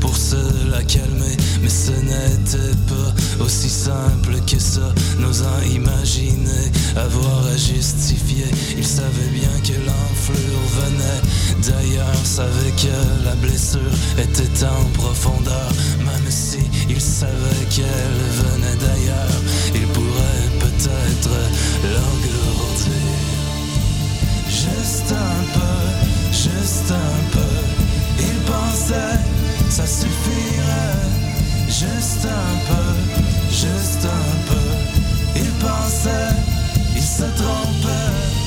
pour se la calmer. Mais ce n'était pas aussi simple que ça, n'osant imaginer avoir à justifier. Il savait bien que l'enflure venait d'ailleurs, savait que la blessure était en profondeur. Même si il savait qu'elle venait d'ailleurs, il pourrait peut-être l'engourdir. Juste un peu, juste un peu. Ça suffirait. Juste un peu, juste un peu. Il pensait, il se trompait.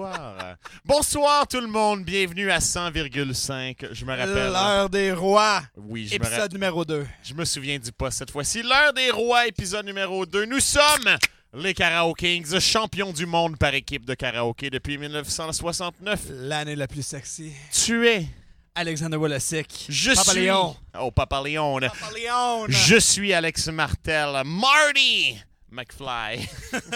Bonsoir. Bonsoir tout le monde. Bienvenue à 100,5. Je me rappelle. L'heure des rois, Oui, je me, épisode rappelle- numéro 2. je me souviens du poste cette fois-ci. L'heure des rois, épisode numéro 2. Nous sommes les Karaoke Kings, champions du monde par équipe de karaoké depuis 1969. L'année la plus sexy. Tu es. Alexander Wolosik. Je Papa suis. Léon. Oh, Papa Léon. Papa Léon. Je suis Alex Martel. Marty McFly.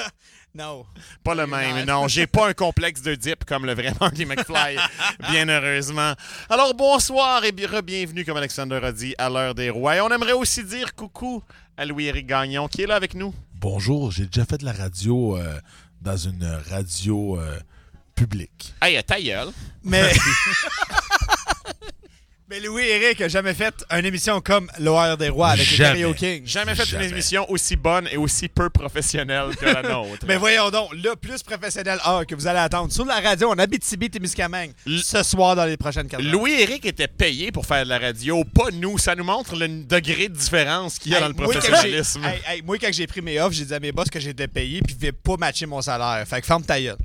Non. Pas le même, non. J'ai pas un complexe de dip comme le vrai Marty McFly, bien heureusement. Alors, bonsoir et bi- re-bienvenue, comme Alexander a dit, à l'heure des rois. Et on aimerait aussi dire coucou à Louis-Éric Gagnon, qui est là avec nous. Bonjour, j'ai déjà fait de la radio euh, dans une radio euh, publique. Hey, ta gueule. Mais. Mais Louis-Éric a jamais fait une émission comme L'heure des rois avec Jamais. les Karaoke. Jamais fait Jamais. une émission aussi bonne et aussi peu professionnelle que la nôtre. Mais voyons donc, le plus professionnel que vous allez attendre sur la radio en Abitibi-Témiscamingue L- ce soir dans les prochaines quatre heures. Louis-Éric était payé pour faire de la radio, pas nous. Ça nous montre le degré de différence qu'il y a dans le moi, quand j'ai- professionnalisme. hey, hey, moi, quand j'ai pris mes offres, j'ai dit à mes boss que j'étais payé puis ils ne pas matcher mon salaire. Fait que ferme ta gueule.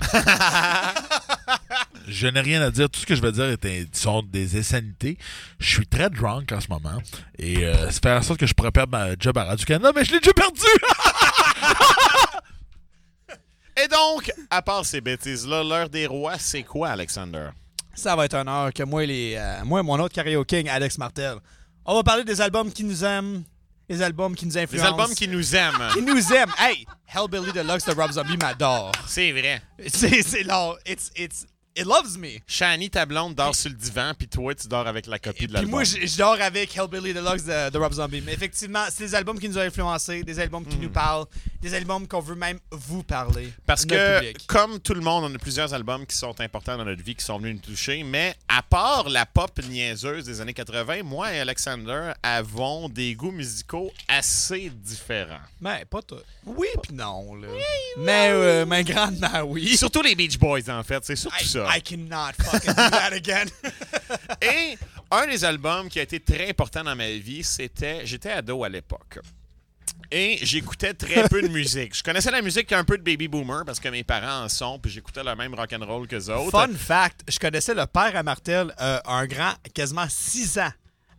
Je n'ai rien à dire. Tout ce que je veux dire est un- sont des insanités. Je suis très drunk en ce moment. Et euh, ça fait en sorte que je pourrais perdre ma job à Radio-Canada, mais je l'ai déjà perdu! Et donc, à part ces bêtises-là, l'heure des rois, c'est quoi, Alexander? Ça va être un heure que moi, les, euh, moi et mon autre karaoke king, Alex Martel, on va parler des albums qui nous aiment, les albums qui nous Les influencent. albums qui nous aiment. qui nous aiment. Hey, Hellbilly Deluxe de Rob Zombie m'adore. C'est vrai. C'est, c'est long. It's, it's, it loves me. Shani, ta blonde, dort sur le divan, puis toi, tu dors avec la copie de Puis l'album. moi, je, dors avec Hellbilly Deluxe de, de Rob Zombie. Mais effectivement, c'est des albums qui nous ont influencés, des albums qui nous parlent, des albums qu'on veut même vous parler. Parce que, public. comme tout le monde, on a plusieurs albums qui sont importants dans notre vie, qui sont venus nous toucher, mais à part la pop niaiseuse des années 80, moi et Alexander avons des goûts musicaux assez différents. Mais pas tout. Oui, puis non, là. mais, euh, mais grandement, oui. Surtout les Beach Boys, en fait, c'est surtout Hey, ça. I cannot fucking do that again. Et un des albums qui a été très important dans ma vie, c'était. J'étais ado à l'époque. Et j'écoutais très peu de musique. Je connaissais la musique un peu de Baby Boomer parce que mes parents en sont, puis j'écoutais le même rock'n'roll que autres. Fun fact, je connaissais le père à Martel euh, un grand, quasiment 6 ans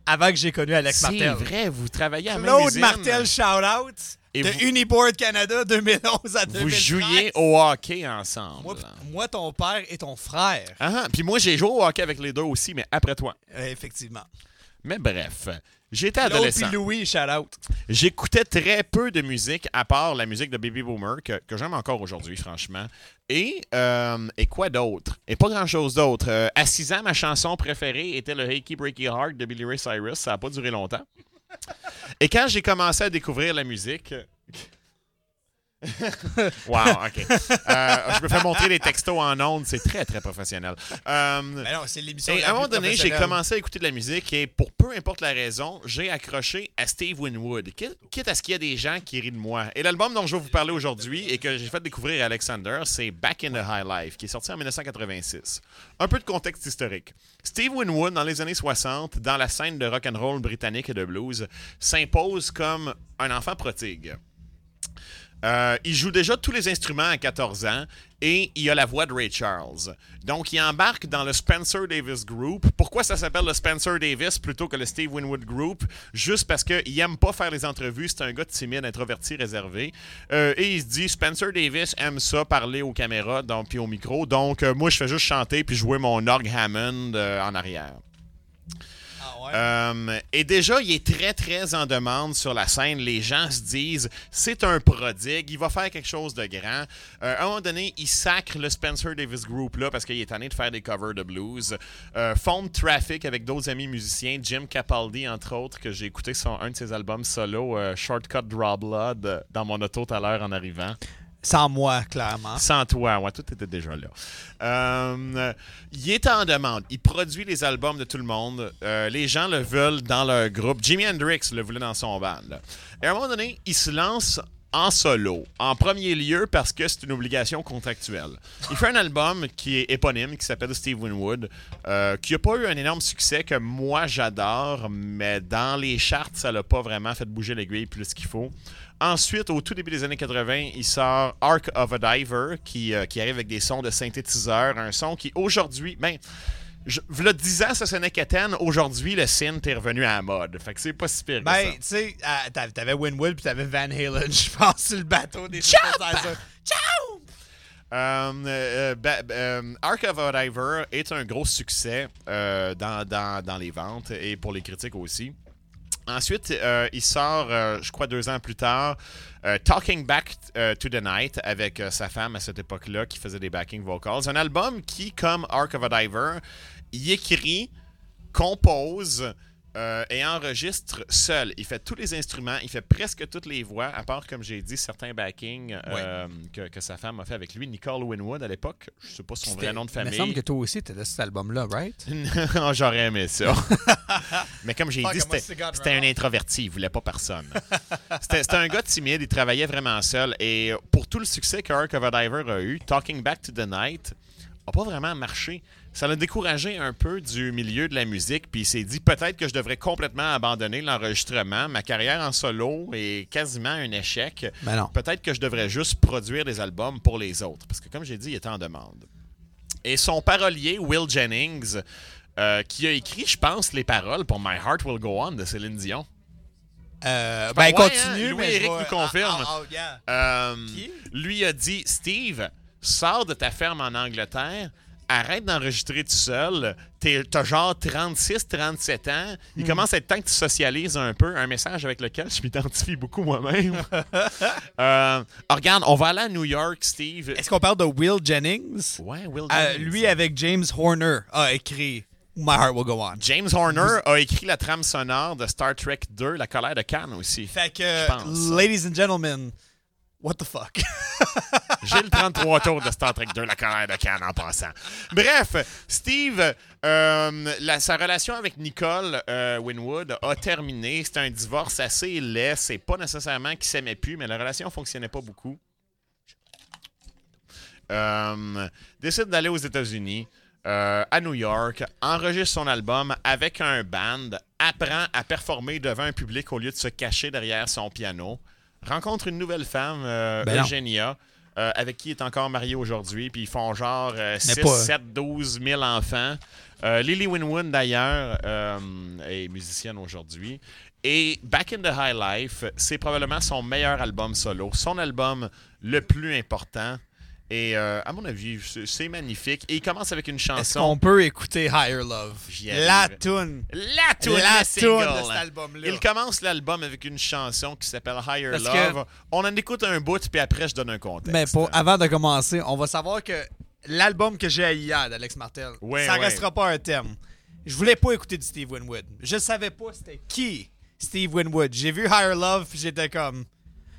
avant que j'ai connu Alex C'est Martel. vrai, vous travaillez à la même Claude usine. Martel, shout-out. Et de vous- Uniboard Canada 2011 à 2013. Vous jouiez au hockey ensemble. Moi, moi, ton père et ton frère. Ah, puis moi, j'ai joué au hockey avec les deux aussi, mais après toi. Euh, effectivement. Mais bref, j'étais adolescent. puis Louis, shout out. J'écoutais très peu de musique, à part la musique de Baby Boomer, que, que j'aime encore aujourd'hui, franchement. Et, euh, et quoi d'autre? Et pas grand-chose d'autre. Euh, à 6 ans, ma chanson préférée était le Hakey Breaky Heart de Billy Ray Cyrus. Ça n'a pas duré longtemps. Et quand j'ai commencé à découvrir la musique... wow, OK. Euh, je me fais montrer les textos en ondes. C'est très, très professionnel. Euh, Mais non, c'est l'émission. et à un moment donné, j'ai commencé à écouter de la musique et pour peu importe la raison, j'ai accroché à Steve Winwood. Quitte quitte à ce qu'il y a des gens qui rient de moi. Et l'album dont je vais vous parler aujourd'hui et que j'ai fait découvrir à Alexander, c'est Back in the High Life, qui est sorti en 1986. Un peu de contexte historique. Steve Winwood, dans les années 60, dans la scène de rock and roll britannique et de blues, s'impose comme un enfant prodigue. Euh, il joue déjà tous les instruments à 14 ans et il a la voix de Ray Charles. Donc, il embarque dans le Spencer Davis Group. Pourquoi ça s'appelle le Spencer Davis plutôt que le Steve Winwood Group? Juste parce qu'il aime pas faire les entrevues. C'est un gars timide, introverti, réservé. Euh, et il se dit, Spencer Davis aime ça, parler aux caméras puis au micro. Donc, euh, moi, je fais juste chanter puis jouer mon org Hammond en arrière. Euh, et déjà, il est très, très en demande sur la scène. Les gens se disent, c'est un prodigue, il va faire quelque chose de grand. Euh, à un moment donné, il sacre le Spencer Davis Group là parce qu'il est tanné de faire des covers de blues. Euh, Traffic avec d'autres amis musiciens, Jim Capaldi entre autres, que j'ai écouté son, un de ses albums solo, euh, Shortcut Draw Blood, dans mon auto tout à l'heure en arrivant. Sans moi, clairement. Sans toi, ouais, tout était déjà là. Euh, il est en demande. Il produit les albums de tout le monde. Euh, les gens le veulent dans leur groupe. Jimi Hendrix le voulait dans son band. Et à un moment donné, il se lance en solo. En premier lieu, parce que c'est une obligation contractuelle. Il fait un album qui est éponyme, qui s'appelle Steve Winwood, euh, qui n'a pas eu un énorme succès que moi j'adore, mais dans les charts, ça l'a pas vraiment fait bouger l'aiguille plus qu'il faut. Ensuite, au tout début des années 80, il sort Ark of a Diver, qui, euh, qui arrive avec des sons de synthétiseur, un son qui aujourd'hui, ben, je, v'là 10 ans, ça sonnait quétaine. Aujourd'hui, le synth est revenu à la mode. Fait que c'est pas si pire que Ben, tu sais, euh, t'avais- Winwood puis t'avais Van Halen, je pense, sur le bateau des synthesizers. Ciao! Euh, euh, euh, Ark of a Diver est un gros succès euh, dans, dans- dans les ventes et pour les critiques aussi. Ensuite, euh, il sort, euh, je crois, deux ans plus tard, euh, Talking Back to the Night avec sa femme à cette époque-là qui faisait des backing vocals. Un album qui, comme Ark of a Diver, il écrit, compose euh, et enregistre seul. Il fait tous les instruments, il fait presque toutes les voix, à part, comme j'ai dit, certains backings euh, que, que sa femme a fait avec lui. Nicole Winwood à l'époque, je sais pas son vrai nom de Il me famille. semble que toi aussi, t'étais sur cet album-là, right? Non, J'aurais aimé ça. Mais comme j'ai dit, c'était un introverti. Il voulait pas personne. C'était c'était un gars timide. Il travaillait vraiment seul. Et pour tout le succès que Ark of a Diver a eu, Talking Back to the Night a pas vraiment marché. Ça l'a découragé un peu du milieu de la musique. Puis il s'est dit peut-être que je devrais complètement abandonner l'enregistrement. Ma carrière en solo est quasiment un échec. Ben non. Peut-être que je devrais juste produire des albums pour les autres. Parce que comme j'ai dit, il était en demande. Et son parolier, Will Jennings, euh, qui a écrit, je pense, les paroles pour My Heart Will Go On de Céline Dion. Euh, Ben ben, ouais, continue, hein, Louis mais vais- nous confirme. Ah, ah, ah, yeah. Euh, Qui? lui a dit Steve, sors de ta ferme en Angleterre, arrête d'enregistrer tout seul. T'as genre 36, 37 ans. Hmm. Il commence à être temps que tu socialises un peu. Un message avec lequel je m'identifie beaucoup moi-même. Euh, regarde, on va aller à New York, Steve. Est-ce qu'on parle de Will Jennings? Ouais, Will Euh, Jennings. lui, avec James Horner, a écrit My Heart Will Go On. James Horner a écrit la trame sonore de Star Trek 2, La colère de Khan aussi. Fait que, ladies and gentlemen, what the fuck? J'ai le 33 tours de Star Trek 2, La colère de Khan en passant. Bref, Steve, euh, sa relation avec Nicole euh, Winwood a terminé. C'était un divorce assez laid. C'est pas nécessairement qu'ils s'aimaient plus, mais la relation fonctionnait pas beaucoup. euh, décide d'aller aux États-Unis, euh, à New York, enregistre son album avec un band, apprend à performer devant un public au lieu de se cacher derrière son piano, rencontre une nouvelle femme, euh, Ben. Eugenia, euh, avec qui il est encore marié aujourd'hui, puis ils font genre euh, 6, pas- 7, 12 000 enfants. Euh, Lily Winwood, d'ailleurs, euh, est musicienne aujourd'hui. Et Back in the High Life, c'est probablement son meilleur album solo, son album le plus important. Et euh, à mon avis, c'est- magnifique. Et il commence avec une Est-ce chanson. qu'on peut écouter Higher Love? La tune. La tune, La tune de cet album-là. Il commence l'album avec une chanson qui s'appelle Higher Parce que- Love. On en écoute un bout, puis après, je donne un contexte. Mais pour, avant de commencer, on va savoir que l'album que j'ai hier d'Alex Martel, Ouais, ça ouais. restera pas un thème. Je voulais pas écouter du Steve Winwood. Je savais pas c'était qui Steve Winwood. J'ai vu Higher Love, puis j'étais comme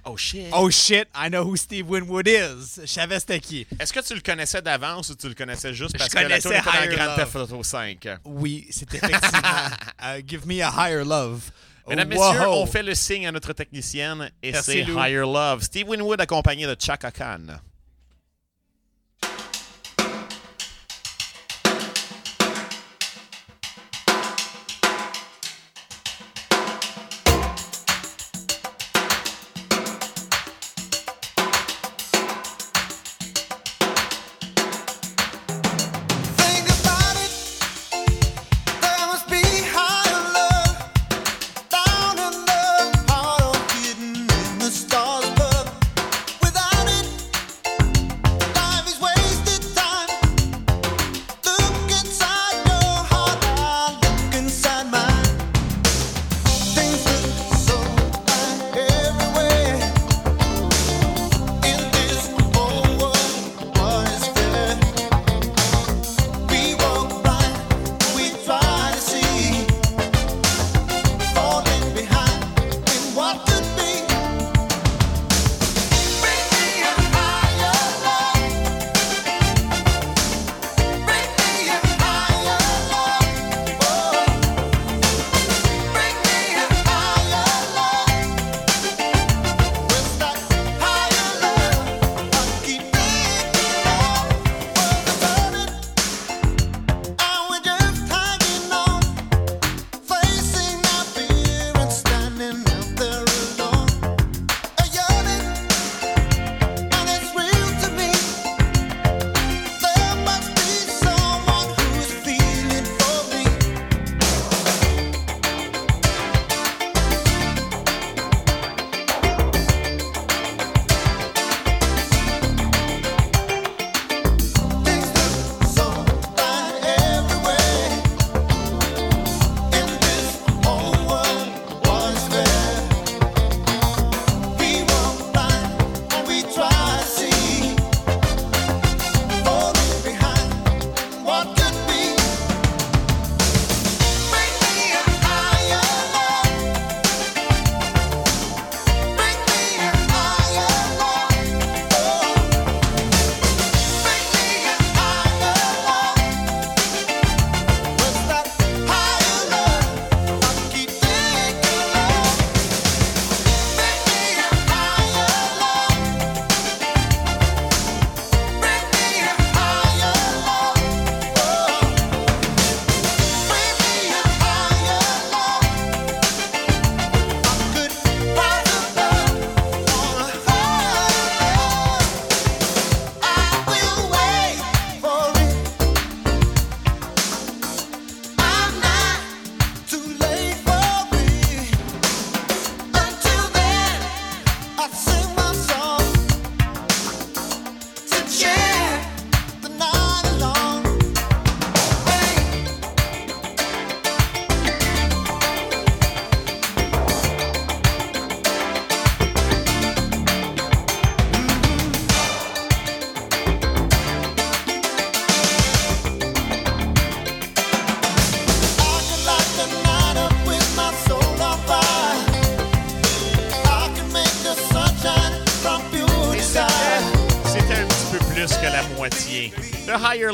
Oh shit. Oh shit, I know who Steve Winwood is. Je savais c'était qui. Est-ce que tu le connaissais d'avance ou tu le connaissais juste Je parce que la connaissais tune était dans Grand. Theft Auto 5? Oui, c'est effectivement uh, Give Me a Higher Love. Mesdames, messieurs, on fait le signe à notre technicienne et c'est. Higher Love. Steve Winwood accompagné de Chaka Khan.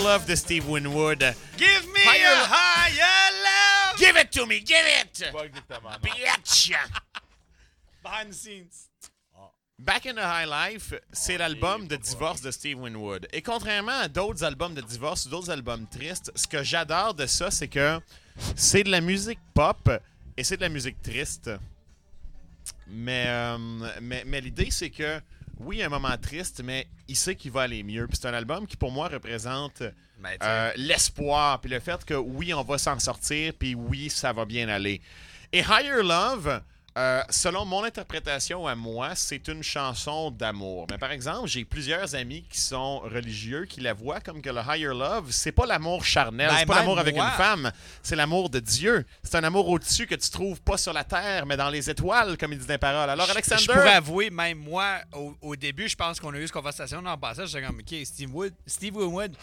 Love de Steve Winwood. Give me Higher a higher love. Give it to me, give it! Bitch! Behind the scenes. Back in the High Life, c'est l'album de divorce de Steve Winwood. Et contrairement à d'autres albums de divorce ou d'autres albums tristes, ce que j'adore de ça, c'est que c'est de la musique pop et c'est de la musique triste. Mais, euh, mais, mais l'idée, c'est que oui, un moment triste, mais il sait qu'il va aller mieux. Puis c'est un album qui, pour moi, représente Ben, euh, l'espoir, puis le fait que oui, on va s'en sortir, puis oui, ça va bien aller. Et Higher Love, euh, selon mon interprétation à moi, c'est une chanson d'amour. Mais par exemple, j'ai plusieurs amis qui sont religieux qui la voient comme que le Higher Love, c'est pas l'amour charnel, Ben, c'est pas l'amour avec moi. une femme, c'est l'amour de Dieu. C'est un amour au-dessus que tu trouves pas sur la terre, mais dans les étoiles, comme il dit dans les paroles. Alors, Alexander. Je pourrais avouer, même moi, au, au début, je pense qu'on a eu cette conversation dans le passage. J'étais comme, OK, Steve Wood, Steve Winwood,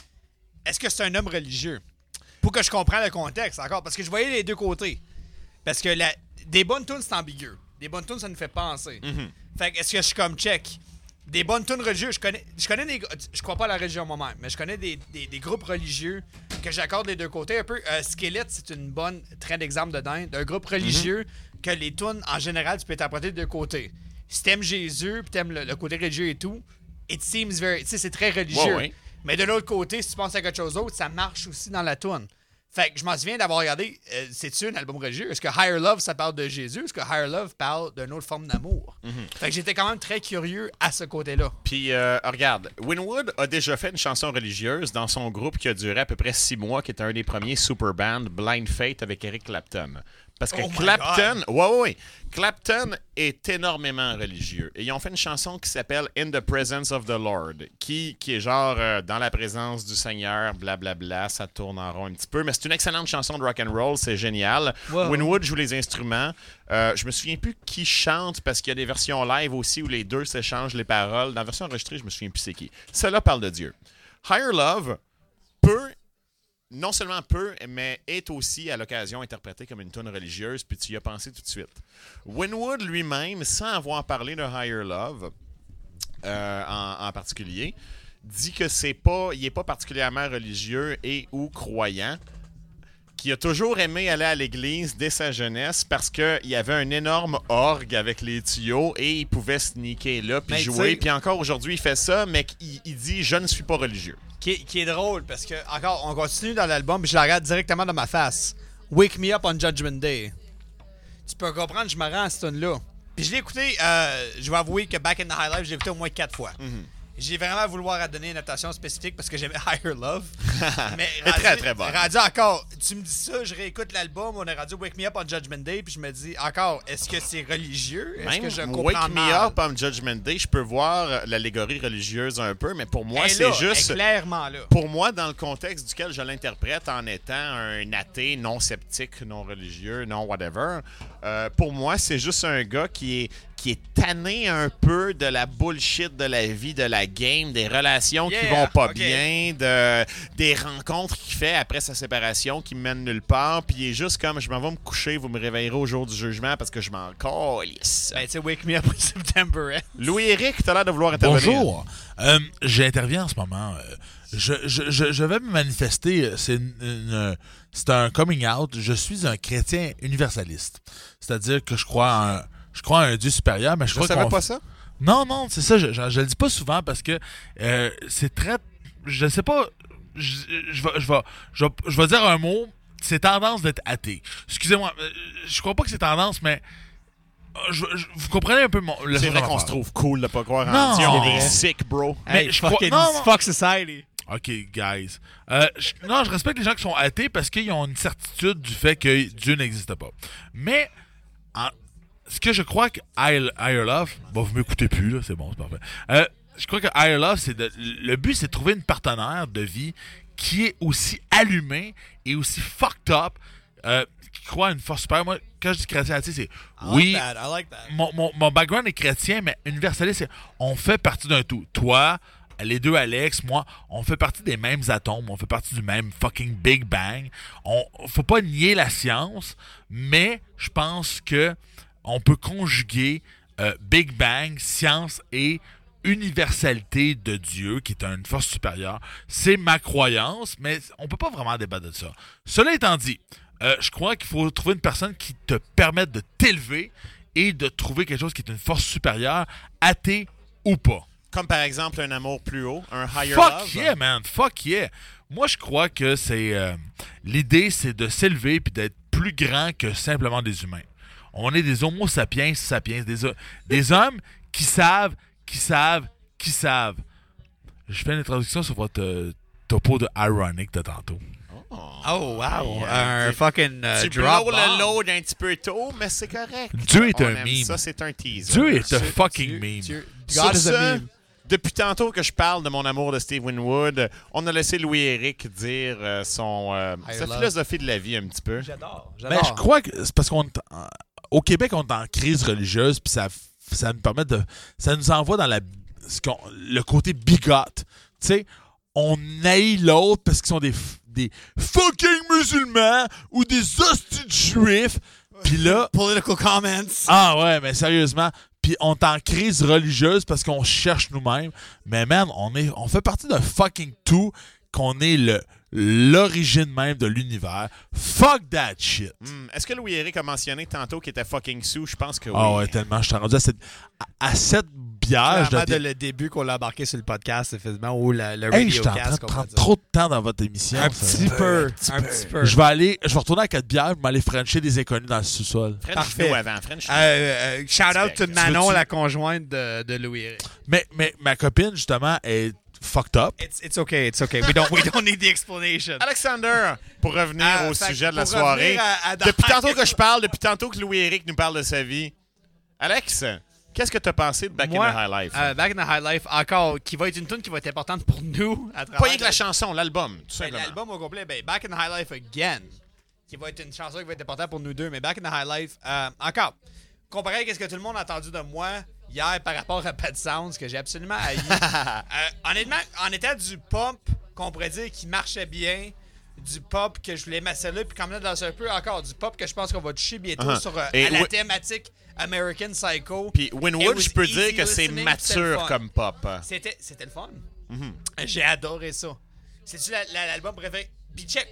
est-ce que c'est un homme religieux? Pour que je comprenne le contexte encore, parce que je voyais les deux côtés. Parce que la- des bonnes tunes, c'est ambigu. Des bonnes tunes, ça nous fait penser. Fait que est-ce que je suis comme check? Des bonnes tunes religieuses, je connais, je connais des, je crois pas à la religion moi-même, mais je connais des, des- des groupes religieux que j'accorde les deux côtés. Un peu, euh, Skelet, c'est une bonne train d'exemple dedans, d'un groupe religieux que les tunes, en général, tu peux interpréter de deux côtés. Si t'aimes Jésus, puis t'aimes le, le côté religieux et tout, it seems very, tu sais, c'est très religieux. Ouais, ouais. Mais de l'autre côté, si tu penses à quelque chose d'autre, ça marche aussi dans la tune. Fait que je m'en souviens d'avoir regardé, euh, c'est-tu un album religieux? Est-ce que Higher Love, ça parle de Jésus? Est-ce que Higher Love parle d'une autre forme d'amour? Fait que j'étais quand même très curieux à ce côté-là. Puis, euh, regarde, Winwood a déjà fait une chanson religieuse dans son groupe qui a duré à peu près six mois, qui était un des premiers super bands, Blind Fate, avec Eric Clapton. Parce que Oh Clapton, ouais, ouais, ouais, Clapton est énormément religieux. Et ils ont fait une chanson qui s'appelle In the Presence of the Lord, qui, qui est genre euh, dans la présence du Seigneur, blablabla, ça tourne en rond un petit peu. Mais c'est une excellente chanson de rock and roll, c'est génial. Wow. Winwood joue les instruments. Euh, je me souviens plus qui chante parce qu'il y a des versions live aussi où les deux s'échangent les paroles. Dans la version enregistrée, je me souviens plus c'est qui. Celle-là parle de Dieu. Higher Love peut, non seulement peut, mais est aussi à l'occasion interprété comme une tune religieuse, puis tu y as pensé tout de suite. Winwood lui-même, sans avoir parlé de Higher Love euh, en, en particulier, dit que c'est pas, il est pas particulièrement religieux et ou croyant, qui a toujours aimé aller à l'église dès sa jeunesse parce qu'il y avait un énorme orgue avec les tuyaux et il pouvait sneaker là puis Mais tu jouer. Puis encore aujourd'hui, il fait ça, mais il, il dit Je ne suis pas religieux. Qui est, qui est drôle parce que, encore, on continue dans l'album, je la regarde directement dans ma face. Wake Me Up on Judgment Day. Tu peux comprendre, je me rends à cette tune-là. Puis je l'ai écouté, euh, je vais avouer que Back in the High Life, je l'ai écouté au moins quatre fois. J'ai vraiment vouloir à donner une notation spécifique parce que j'aimais Higher Love. Mais est très, très bonne. Rendu encore, tu me dis ça, je réécoute l'album, on a rendu Wake Me Up on Judgment Day, puis je me dis encore, est-ce que c'est religieux? Est-ce Même que je comprends Wake Me? Up on Judgment Day, je peux voir l'allégorie religieuse un peu, mais pour moi, c'est juste. clairement là. Pour moi, dans le contexte duquel je l'interprète en étant un athée non sceptique, non religieux, non whatever, euh, pour moi, c'est juste un gars qui est, qui est tanné un peu de la bullshit de la vie, de la game, des relations qui Yeah, vont pas bien, de, des rencontres qu'il fait après sa séparation qui mènent nulle part, puis il est juste comme je m'en vais me coucher, vous me réveillerez au jour du jugement parce que je m'en calisse. Ben, tu sais, Wake Me Up on September. Louis-Éric, t'as l'air de vouloir intervenir. Bonjour. Euh, J'interviens en ce moment. euh, Je, je, je, je vais me manifester. euh, C'est une- une- c'est un coming out. Je suis un chrétien universaliste. C'est-à-dire que je crois en un, je crois en un Dieu supérieur, mais je, Je crois savais qu'on- pas ça. Non, non, c'est ça. Je, je, je le dis pas souvent parce que euh, c'est très. Je sais pas. Je, je, vais, je, vais, je, vais, je vais dire un mot. C'est tendance d'être athée. Excusez-moi. euh, Je crois pas que c'est tendance, mais. euh, je- je- vous comprenez un peu mon. C'est vrai qu'on se trouve cool de pas croire Non, en Dieu. On c'est est sick, bro. Mais Hey, je crois- non, non. Fuck Society. OK, guys. Euh, je- non, je respecte les gens qui sont athées parce qu'ils ont une certitude du fait que Dieu n'existe pas. Mais, en- ce que je crois que Higher Love, bon, vous m'écoutez plus, là, c'est bon, c'est parfait. Euh, je crois que Higher Love, c'est de, le but, c'est de trouver une partenaire de vie qui est aussi allumé et aussi fucked up, euh, qui croit à une force supérieure. Moi, quand je dis chrétien c'est I oui, like that, I like that. mon, mon, mon background est chrétien, mais universaliste, c'est on fait partie d'un tout. Toi, les deux Alex, moi, on fait partie des mêmes atomes, on fait partie du même fucking Big Bang. On faut pas nier la science, mais je pense que on peut conjuguer euh, Big Bang, science et universalité de Dieu, qui est une force supérieure. C'est ma croyance, mais on peut pas vraiment débattre de ça. Cela étant dit, euh, je crois qu'il faut trouver une personne qui te permette de t'élever et de trouver quelque chose qui est une force supérieure, athée ou pas. Comme par exemple un amour plus haut, un higher Fuck love. yeah, man. Fuck yeah. Moi, je crois que c'est. euh, L'idée, c'est de s'élever puis d'être plus grand que simplement des humains. On est des homo sapiens sapiens, des, des hommes qui savent, qui savent, qui savent. Je fais une introduction sur votre euh, topo de ironic de tantôt. Oh, wow. Yeah, un tu- fucking euh, tu drop blows le load un petit peu tôt, mais c'est correct. Dieu est On un aime meme. Ça, c'est un teaser. Dieu est un fucking Dieu- meme. Dieu- Sur God is ce, a meme. Depuis tantôt que je parle de mon amour de Steve Winwood, on a laissé Louis-Éric dire euh, son, euh, sa love. philosophie de la vie un petit peu. J'adore. Ben, J'adore. je crois que c'est parce qu'on au Québec on est en crise religieuse puis ça ça nous permet de ça nous envoie dans la ce le côté bigot. Tu sais, on haït l'autre parce qu'ils sont des des fucking musulmans ou des hosties de juifs. Puis là, Political comments. ah ouais, mais sérieusement, puis on est en crise religieuse parce qu'on cherche nous-mêmes. Mais man, on est on fait partie d'un fucking tout qu'on est le l'origine même de l'univers. Fuck that shit. Hmm, Est-ce que Louis-Éric a mentionné tantôt qu'il était fucking sous? Je pense que oui. Ah ouais, tellement. Je suis rendu à cette, à, à cette bière. dois de le début qu'on l'a embarqué sur le podcast, effectivement, ou le, le Hey, je suis en train radiocast, de qu'on va prendre trop de temps dans votre émission. Un ça. petit peu. Un petit peu. Je vais aller, je vais retourner à quatre bières, je vais aller frencher des inconnus dans le sous-sol. French Parfait. avant. French Euh, euh, shout out to Manon, la conjointe de, de Louis. Mais, mais ma copine, justement, est fucked up. It's, it's okay, it's okay. We don't, we don't need the explanation. Alexander, pour revenir Ah, au sujet de la soirée. revenir à- à- Depuis tantôt que je parle, depuis tantôt que Louis-Éric nous parle de sa vie. Alex, qu'est-ce que tu as pensé de Back Moi, in the High Life? euh, Back in the High Life, encore, qui va être une tune qui va être importante pour nous à travers Pas rien que la chanson, l'album, tout Ben, simplement. L'album au complet, ben, Back in the High Life Again, qui va être une chanson qui va être importante pour nous deux, mais Back in the High Life, euh, encore, comparé à ce que tout le monde a entendu de moi hier par rapport à Bad Sounds, que j'ai absolument haï. euh, honnêtement, en étant du pop qu'on pourrait dire qui marchait bien, du pop que je voulais là puis quand même dans un peu encore du pop que je pense qu'on va toucher bientôt Uh-huh. sur euh, à la thématique American Psycho. Puis Winwood, je peux dire que c'est mature comme pop. C'était, le fun. Mm-hmm. J'ai adoré ça. C'est-tu la- la- l'album préféré? Puis check.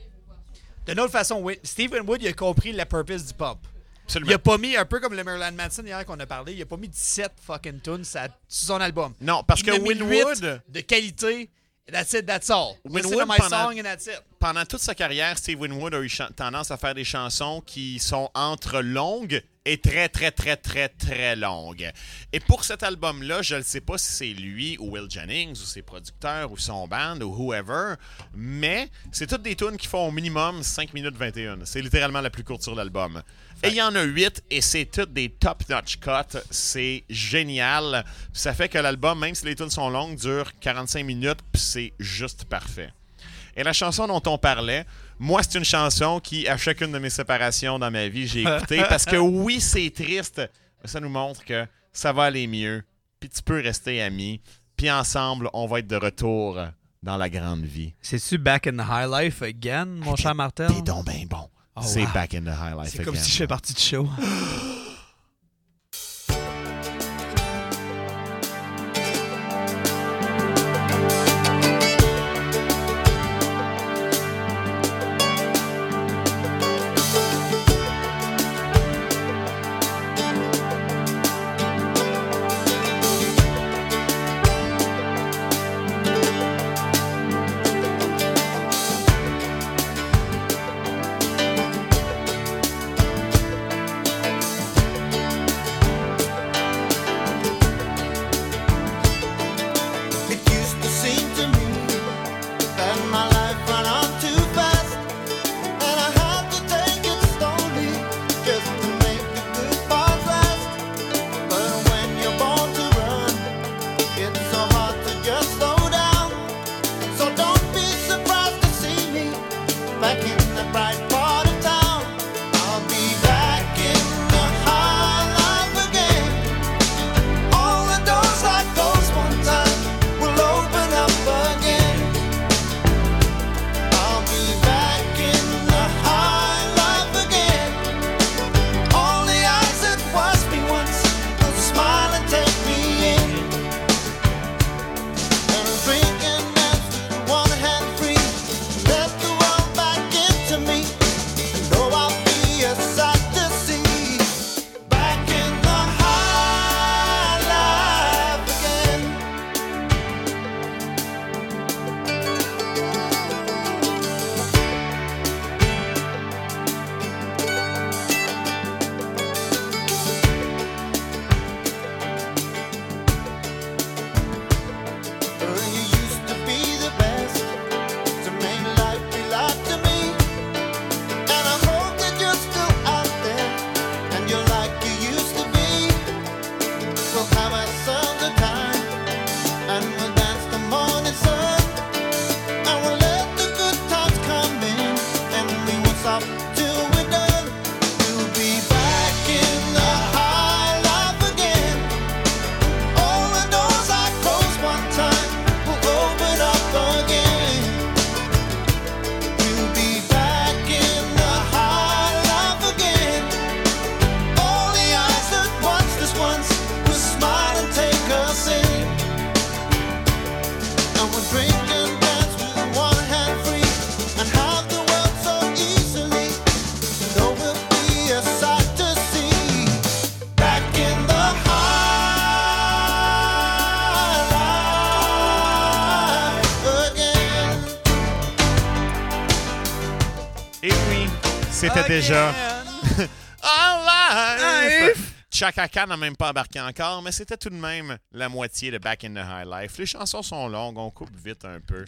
D'une autre façon, Stephen Wood, il a compris la purpose du pop. Absolument. Il a pas mis, un peu comme le Marilyn Manson hier qu'on a parlé, il a pas mis 17 fucking tunes sur son album. Non, parce Il que Winwood- de qualité, that's it, that's all. Winwood, my pendant- song and that's it. Pendant toute sa carrière, Steve Winwood a eu tendance à faire des chansons qui sont entre longues et très, très, très, très, très longues. Et pour cet album-là, je ne sais pas si c'est lui ou Will Jennings ou ses producteurs ou son band ou whoever, mais c'est toutes des tunes qui font au minimum 5 minutes 21. C'est littéralement la plus courte sur l'album. Et il y en a 8 et c'est toutes des top-notch cuts. C'est génial. Puis ça fait que l'album, même si les tunes sont longues, dure 45 minutes, puis c'est juste parfait. Et la chanson dont on parlait, moi, c'est une chanson qui, à chacune de mes séparations dans ma vie, j'ai écouté parce que oui, c'est triste, mais ça nous montre que ça va aller mieux, puis tu peux rester amis, puis ensemble, on va être de retour dans la grande vie. C'est-tu Back in the High Life again, mon cher Martin? T'es donc bien bon. Oh, c'est wow. Back in the High Life C'est comme si je fais partie du show. déjà! Live! Chaka Khan n'a même pas embarqué encore, mais c'était tout de même la moitié de Back in the High Life. Les chansons sont longues, on coupe vite un peu.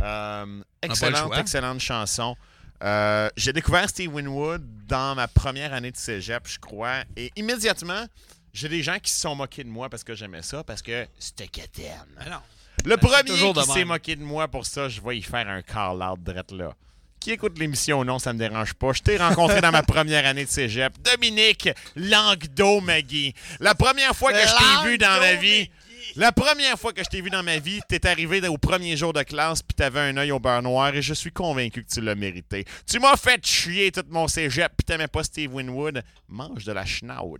Euh, excellente, excellente chanson. Euh, J'ai découvert Steve Winwood dans ma première année de cégep, je crois, et immédiatement, j'ai des gens qui se sont moqués de moi parce que j'aimais ça, parce que c'était quétaine. Non. Le Ben, premier qui s'est moqué de moi pour ça, je vais y faire un call-out drette là. Qui écoute l'émission? Ou non, ça me dérange pas. Je t'ai rencontré dans ma première année de cégep. Dominique Langdo-Magui. La première fois que je t'ai vu dans ma vie, la première fois que je t'ai vu dans ma vie, t'es arrivé au premier jour de classe puis t'avais un œil au beurre noir et je suis convaincu que tu l'as mérité. Tu m'as fait chier tout mon cégep puis t'aimais pas Steve Winwood. Mange de la schnaut.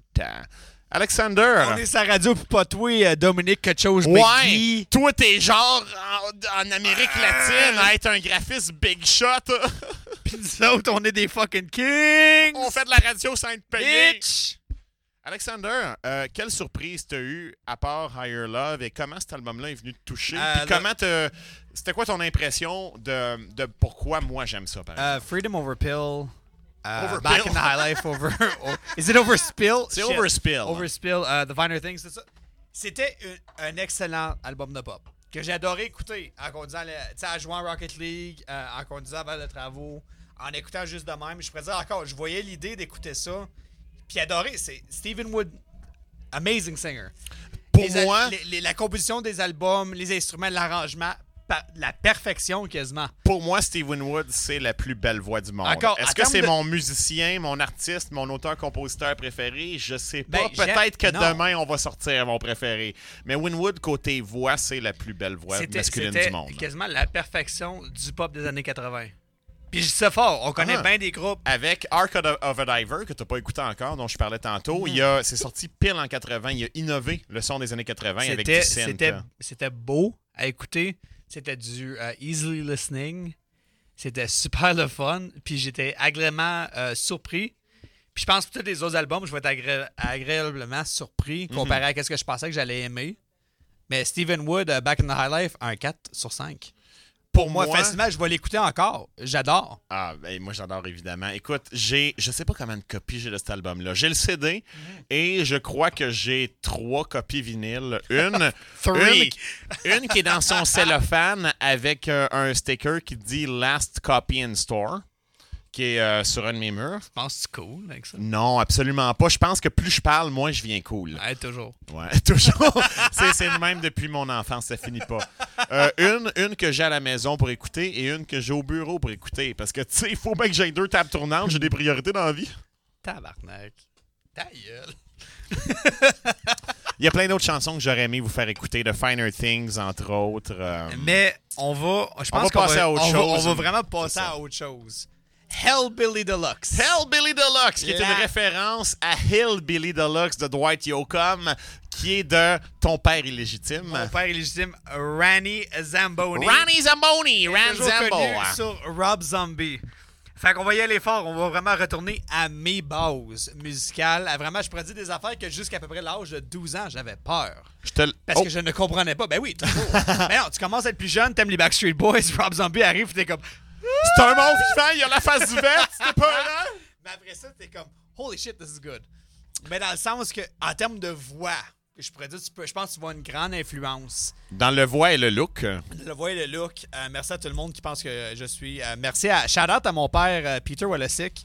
Alexander. On est sa radio pour pas toi, euh, Dominique quelque chose Ouais, toi t'es genre en, en Amérique latine à être un graphiste big shot. Puis nous autres, on est des fucking kings. On fait de la radio sans être payé. Bitch! Alexander, euh, quelle surprise t'as eu à part Higher Love et comment cet album-là est venu te toucher? Euh, Puis comment te... C'était quoi ton impression de, de pourquoi moi j'aime ça, par exemple? Uh, freedom over pill. Uh, Over back in the high life over. o- is it over spill? C'est. Overspill. Overspill. Uh, the Finer Things, c'est ça. C'était un, un excellent album de pop que j'ai adoré écouter en conduisant, le- tu sais, en jouant Rocket League, euh, en conduisant vers le travaux, en écoutant juste de même. Je pourrais dire encore, je voyais l'idée d'écouter ça, puis adorer. C'est Stephen Wood, amazing singer. Pour Les moi, les- les- la composition des albums, les instruments, l'arrangement, la perfection quasiment. pour moi, Steve Winwood, c'est la plus belle voix du monde. Encore, Est-ce que c'est de- mon musicien, mon artiste, mon auteur-compositeur préféré? Je sais pas. Ben, j'ai- Peut-être que non. demain, on va sortir mon préféré. Mais Winwood, côté voix, c'est la plus belle voix C'était masculine c'était du monde. quasiment la perfection du pop des années 80. Puis je dis ça fort, on connaît Ah. bien des groupes. Avec Ark of a Diver, que tu n'as pas écouté encore, dont je parlais tantôt, il a- c'est sorti pile en 80. Il a innové le son des années 80 avec C'était du c'était c'était beau à écouter, c'était du euh, easily listening, c'était super le fun, puis j'étais agréablement euh, surpris. Puis je pense que tous les autres albums, je vais être agré- agréablement surpris comparé à ce que je pensais que j'allais aimer. Mais Stephen Wood, euh, Back in the High Life, un 4 sur 5. Pour Moi, moi, facilement, je vais l'écouter encore. J'adore. Ah, ben, moi j'adore évidemment. Écoute, j'ai, je sais pas combien de copies j'ai de cet album-là. J'ai le CD et je crois que j'ai trois copies vinyles. Une, Three. une, une qui est dans son cellophane avec euh, un sticker qui dit Last Copy in Store, qui est euh, sur un de mes murs. Je pense que c'est cool avec ça? Non, absolument pas. Je pense que plus je parle, moins je viens cool. Ouais, toujours. Ouais, toujours. c'est, le même depuis mon enfance, ça finit pas. Euh, une, une que j'ai à la maison pour écouter et une que j'ai au bureau pour écouter. Parce que, tu sais, il faut bien que j'aie deux tables tournantes, j'ai des priorités dans la vie. Tabarnak. Ta gueule. Il y a plein d'autres chansons que j'aurais aimé vous faire écouter, de Finer Things, entre autres. euh, Mais on va. Je pense va passer à autre on va- chose. on va vraiment passer à autre chose. Hellbilly Deluxe. Hellbilly Deluxe, qui est La- une référence à Hillbilly Deluxe de Dwight Yoakam, qui est de Ton père illégitime. Mon père illégitime, Ranny Zamboni. Ranny Zamboni, Ran toujours Zambo. connu sur Rob Zombie. Fait qu'on va y aller fort. On va vraiment retourner à mes bases musicales. À vraiment, je dire des affaires que jusqu'à peu près l'âge de 12 ans, j'avais peur. Je te l- Parce Oh, que je ne comprenais pas. Ben oui, toujours. Mais non, tu commences à être plus jeune, t'aimes les Backstreet Boys, Rob Zombie arrive, t'es comme. C'est un mort vivant, il a la face ouverte, c'était pas là. Mais après ça, t'es comme, holy shit, this is good. Mais dans le sens que, en termes de voix, je pourrais dire, tu peux, je pense que tu vois une grande influence. Dans le voix et le look. Le voix et le look. Euh, merci à tout le monde qui pense que je suis. euh, merci à. Shout out à mon père, euh, Peter Wallasick,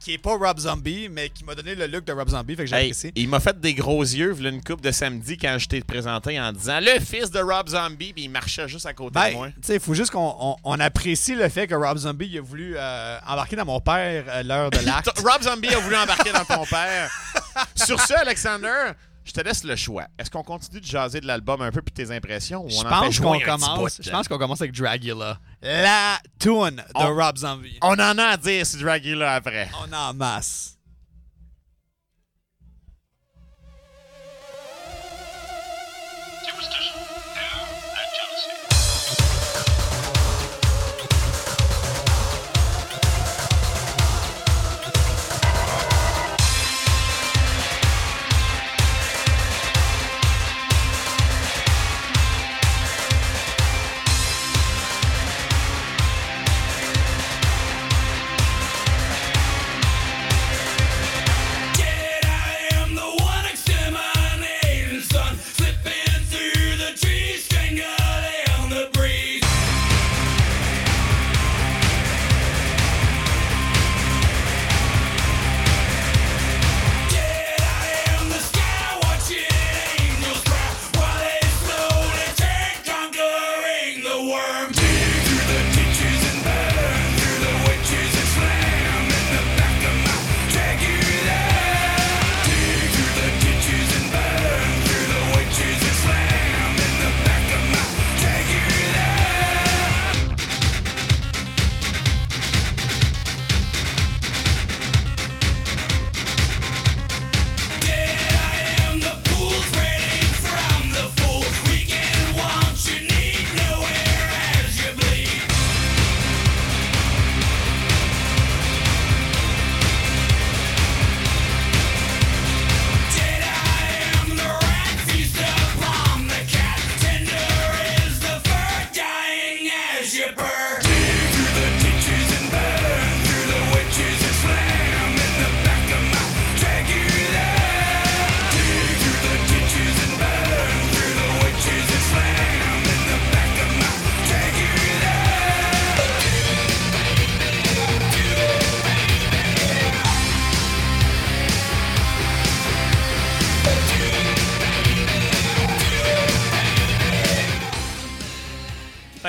qui est pas Rob Zombie, mais qui m'a donné le look de Rob Zombie. Fait que Hey, j'apprécie. il m'a fait des gros yeux v'là une coupe de samedi quand je t'ai présenté en disant le fils de Rob Zombie, puis il marchait juste à côté de moi. Ben, tu sais, il faut juste qu'on on, on apprécie le fait que Rob Zombie il a voulu euh, embarquer dans mon père euh, l'heure de l'acte. Rob Zombie a voulu embarquer dans ton père. Sur ce, Alexander, je te laisse le choix. Est-ce qu'on continue de jaser de l'album un peu puis tes impressions ou Je on en fait pense qu'on commence. Je pense qu'on commence avec Dragula. La tune de On- Rob Zombie. On en a à dire sur Dragula après. On en masse.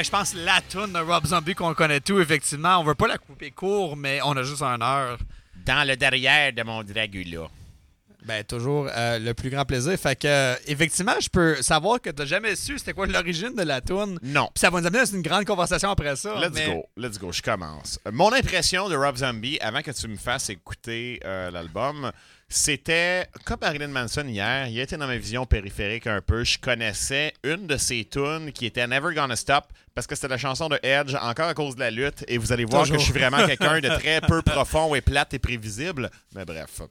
Je pense la tune de Rob Zombie qu'on connaît tout, effectivement. On veut pas la couper court, mais on a juste un heure. Dans le derrière de mon Dragula. Ben, toujours euh, le plus grand plaisir. Fait que, euh, effectivement, je peux savoir que t'as jamais su c'était quoi l'origine de la tune. Non. Puis ça va nous amener dans une grande conversation après ça. Let's mais- go, let's go, je commence. Mon impression de Rob Zombie, avant que tu me fasses écouter euh, l'album, c'était comme Marilyn Manson hier, il était dans ma vision périphérique un peu. Je connaissais une de ses tunes qui était Never Gonna Stop parce que c'était la chanson de Edge, encore à cause de la lutte, et vous allez voir Toujours. que je suis vraiment quelqu'un de très peu profond et plate et prévisible. Mais bref.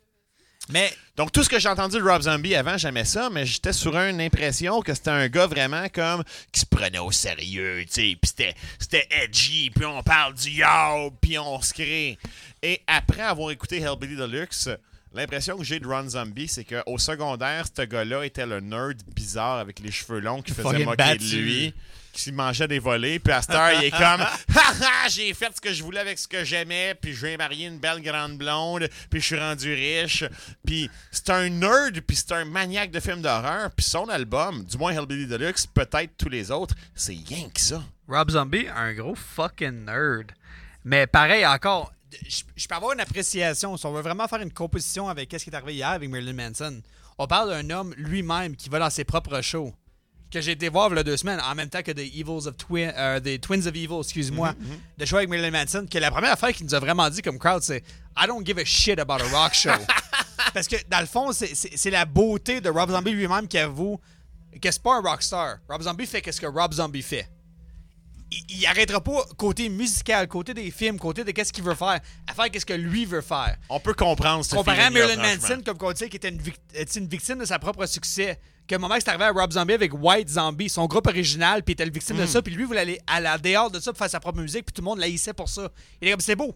Mais Donc, tout ce que j'ai entendu de Rob Zombie avant, j'aimais ça, mais j'étais sur une impression que c'était un gars vraiment comme qui se prenait au sérieux, tu sais, puis c'était, c'était edgy, puis on parle du yo, puis on se crée. Et après avoir écouté Hellbilly Deluxe, l'impression que j'ai de Ron Zombie, c'est qu'au secondaire, ce gars-là était le nerd bizarre avec les cheveux longs qui faisait moquer de lui. Qui mangeait des volets, puis à cette heure, il est comme Haha, j'ai fait ce que je voulais avec ce que j'aimais, puis je vais marier une belle grande blonde, puis je suis rendu riche. Puis c'est un nerd, puis c'est un maniaque de films d'horreur, puis son album, du moins Hellbilly Deluxe, peut-être tous les autres, c'est rien que ça. Rob Zombie, un gros fucking nerd. Mais pareil, encore, je, je peux avoir une appréciation. Si on veut vraiment faire une composition avec ce qui est arrivé hier avec Marilyn Manson, on parle d'un homme lui-même qui va dans ses propres shows. Que j'ai été voir il y a deux semaines, en même temps que The Evils of Twin, euh, The Twins of Evil, excuse-moi, de show avec Marilyn Manson, que la première affaire qu'il nous a vraiment dit comme crowd, c'est I don't give a shit about a rock show. Parce que dans le fond, c'est- la beauté de Rob Zombie lui-même qui avoue que c'est pas un rockstar. Rob Zombie fait ce que Rob Zombie fait il, il arrêtera pas côté musical, côté des films, côté de qu'est-ce qu'il veut faire, à faire qu'est-ce que lui veut faire. On peut comprendre ce Comparé à Marilyn. Manson, comme on dit, qui était une, euh, une victime de sa propre succès. Que moment que c'est arrivé à Rob Zombie avec White Zombie, son groupe original, puis il était le victime de Mm. ça, puis lui voulait aller à la dehors de ça pour faire sa propre musique, puis tout le monde l'haïssait pour ça. Il est comme, c'est beau.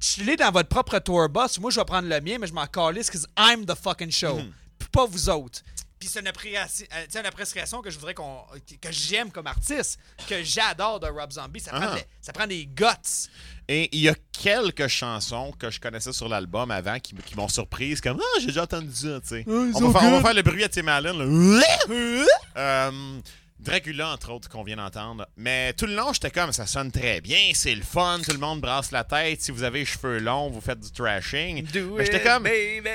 Chillez dans votre propre tour bus, moi je vais prendre le mien, mais je m'en calisse, because I'm the fucking show. Mm. Puis pas vous autres. Puis c'est une, appréciation- euh, une appréciation que je voudrais qu'on. que j'aime comme artiste, que j'adore de Rob Zombie. Ça prend, Ah. des, ça prend des guts. Et il y a quelques chansons que je connaissais sur l'album avant qui, qui m'ont surprise, comme Ah, j'ai déjà entendu ça, tu sais. on, va faire- on va good. faire le bruit à Tim Allen. là. Euh, Dracula, entre autres, qu'on vient d'entendre. Mais tout le long, j'étais comme ça sonne très bien, c'est le fun, tout le monde brasse la tête. Si vous avez les cheveux longs, vous faites du trashing. Mais j'étais comme.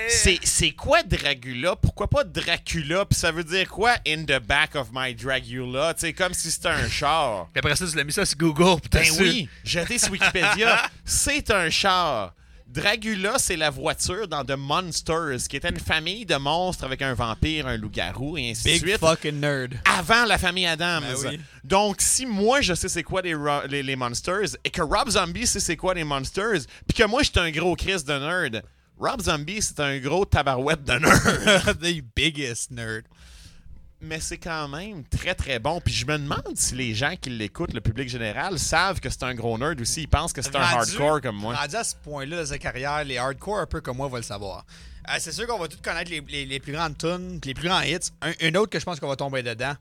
C'est, c'est quoi Dracula? Pourquoi pas Dracula? Puis ça veut dire quoi in the back of my Dracula? Tu sais, comme si c'était un char. Puis après ça, tu l'as mis ça sur Google. Ben oui, jeté sur Wikipédia. c'est un char. Dracula, c'est la voiture dans The Monsters, qui était une famille de monstres avec un vampire, un loup-garou et ainsi de suite. fucking nerd. Avant la famille Adams. Ben oui. Donc, si moi, je sais c'est quoi les, les Monsters, et que Rob Zombie sait c'est quoi les Monsters, puis que moi, je suis un gros Chris de nerd, Rob Zombie, c'est un gros tabarouette de nerd. the biggest nerd. Mais c'est quand même très très bon. Puis je me demande si les gens qui l'écoutent, le public général, savent que c'est un gros nerd aussi. Ils pensent que c'est un hardcore comme moi. Rendu à ce point-là de sa carrière, les hardcore un peu comme moi vont le savoir. Euh, c'est sûr qu'on va tous connaître les, les- les plus grandes tunes, les plus grands hits. Un, une autre que je pense qu'on va tomber dedans.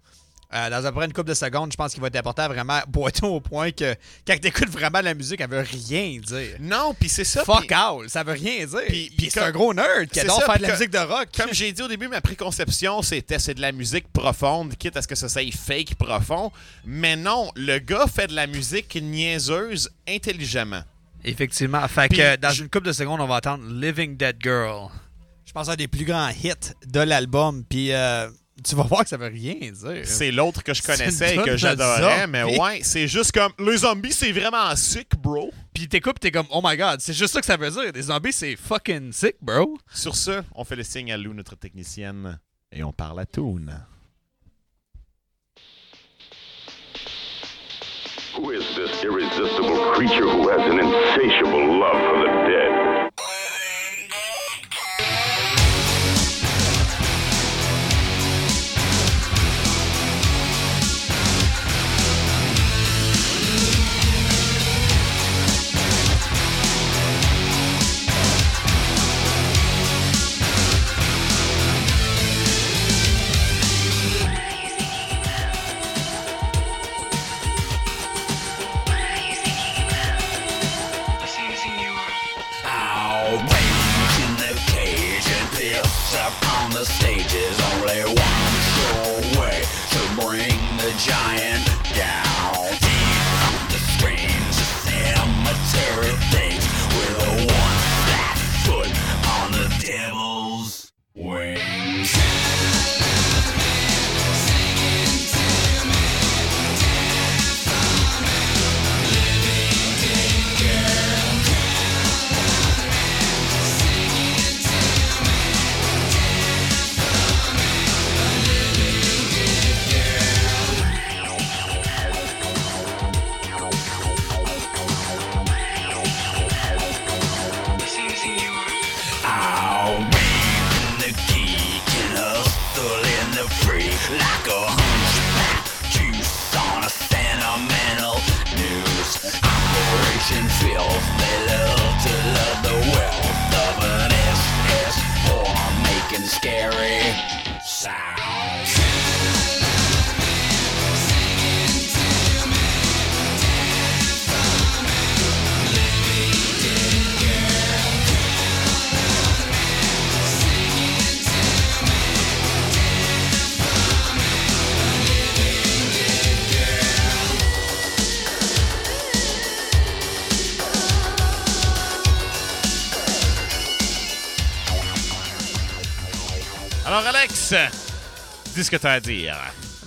Euh, dans à peu près une couple de secondes, je pense qu'il va être important à vraiment boiter au point que quand tu écoutes vraiment la musique, elle veut rien dire. Non, puis c'est ça. Fuck puis- all, ça veut rien dire. Puis- c'est comme- un gros nerd qui adore ça, faire de la que- musique de rock. Comme j'ai dit au début, ma préconception, c'était c'est de la musique profonde, quitte à ce que ça soit fake profond. Mais non, le gars fait de la musique niaiseuse intelligemment. Effectivement. Fait que dans une couple de secondes, on va entendre Living Dead Girl. Je pense à un des plus grands hits de l'album. Puis euh, tu vas voir que ça veut rien dire. C'est l'autre que je connaissais et que j'adorais, mais ouais, c'est juste comme les zombies, c'est vraiment sick, bro. Puis t'écoutes, t'es comme, oh my god, c'est juste ça que ça veut dire. Des zombies, c'est fucking sick, bro. Sur ce, on fait le signe à Lou, notre technicienne, et on parle à Toon. Who is this irresistible creature who has an insatiable love for the dead? The stages. Alex, dis ce que tu as à dire.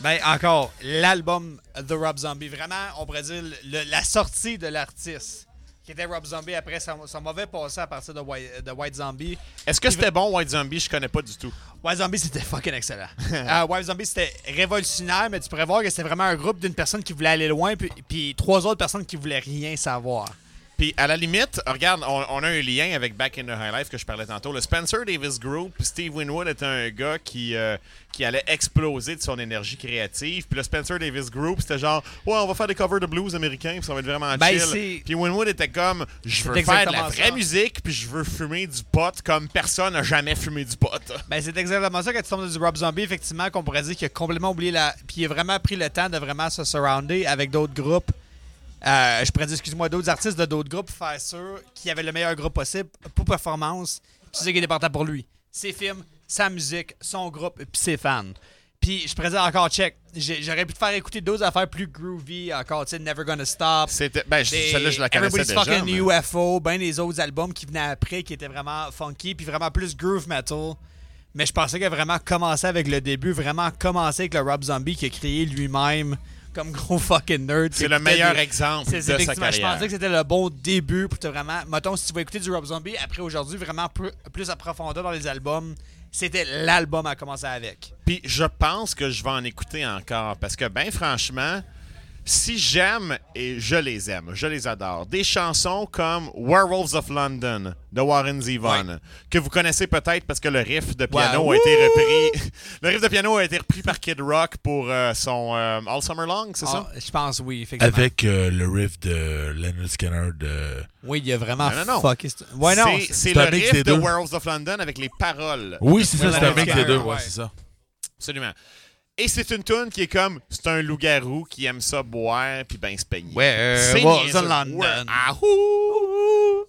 Ben, encore, l'album The Rob Zombie. Vraiment, on pourrait dire le- la sortie de l'artiste qui était Rob Zombie après son, son mauvais passé à partir de White, de White Zombie. Est-ce que c'était bon, White Zombie? Je connais pas du tout. White Zombie, c'était fucking excellent. Euh, White Zombie, c'était révolutionnaire, mais tu pourrais voir que c'était vraiment un groupe d'une personne qui voulait aller loin, puis, puis trois autres personnes qui voulaient rien savoir. Puis à la limite, regarde, on, on a un lien avec Back in the High Life que je parlais tantôt. Le Spencer Davis Group, Steve Winwood était un gars qui, euh, qui allait exploser de son énergie créative. Puis le Spencer Davis Group, c'était genre, ouais, on va faire des covers de blues américains, puis ça va être vraiment Ben, chill. Puis Winwood était comme, je veux faire de la vraie ça. musique, puis je veux fumer du pot comme personne n'a jamais fumé du pot. Ben, c'est exactement ça quand tu tombes du Rob Zombie, effectivement, qu'on pourrait dire qu'il a complètement oublié la. Puis il a vraiment pris le temps de vraiment se surrounder avec d'autres groupes. Euh, je pourrais dire, excuse-moi, d'autres artistes de d'autres groupes faire sûr qu'il y avait le meilleur groupe possible pour performance. Puis c'est ça qui est important pour lui. Ses films, sa musique, son groupe, puis ses fans. Puis je dire encore, check, j'aurais pu te faire écouter d'autres affaires plus groovy, encore, tu sais, Never Gonna Stop. C'était, ben, celle-là, je la connaissais Everybody's déjà. Fucking mais- UFO, ben les autres albums qui venaient après qui étaient vraiment funky puis vraiment plus groove metal. Mais je pensais qu'il a vraiment commencé avec le début, vraiment commencé avec le Rob Zombie qui a créé lui-même comme gros fucking nerd. C'est le meilleur des- exemple de sa effectivement, Je carrière. pensais que c'était le bon début pour te vraiment. Mettons, si tu vas écouter du Rob Zombie, après aujourd'hui, vraiment plus, plus à profondeur dans les albums, c'était l'album à commencer avec. Puis je pense que je vais en écouter encore parce que, ben franchement, si j'aime et je les aime, je les adore, des chansons comme Werewolves of London de Warren Zevon, que vous connaissez peut-être parce que le riff de piano Ouais. a été repris. le riff de piano a été repris par Kid Rock pour euh, son euh, All Summer Long, c'est ça? Ah, je pense oui, effectivement. Avec euh, le riff de Leonard Skinner de. Oui, il y a vraiment Non, non, non. Ouais. C'est- le riff de deux. Werewolves of London avec les paroles. Oui, c'est ça, c'est un mix des deux, ouais. ouais, c'est ça. Absolument. Et c'est une tune qui est comme c'est un loup-garou qui aime ça boire puis ben se peigner. Ouais.